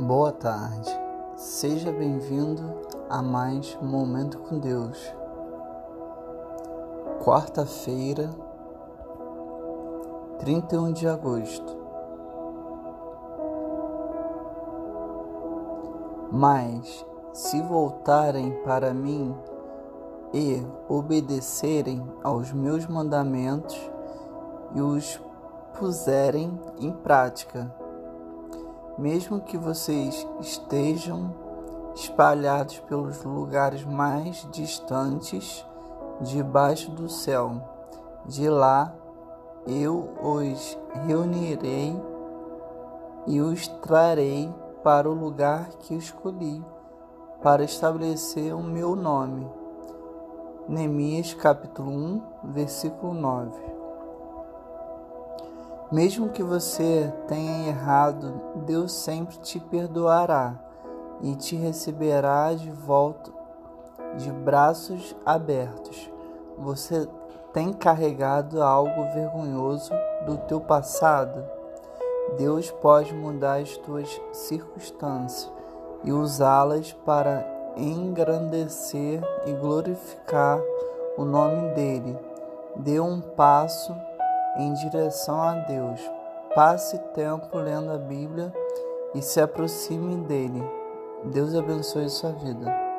Boa tarde, seja bem-vindo a mais Momento com Deus. Quarta-feira, 31 de agosto. Mas, se voltarem para mim e obedecerem aos meus mandamentos e os puserem em prática, mesmo que vocês estejam espalhados pelos lugares mais distantes debaixo do céu, de lá eu os reunirei e os trarei para o lugar que escolhi para estabelecer o meu nome. Neemias capítulo 1, versículo 9. Mesmo que você tenha errado, Deus sempre te perdoará e te receberá de volta de braços abertos. Você tem carregado algo vergonhoso do teu passado? Deus pode mudar as tuas circunstâncias e usá-las para engrandecer e glorificar o nome dele. Dê um passo em direção a Deus. Passe tempo lendo a Bíblia e se aproxime dele. Deus abençoe sua vida.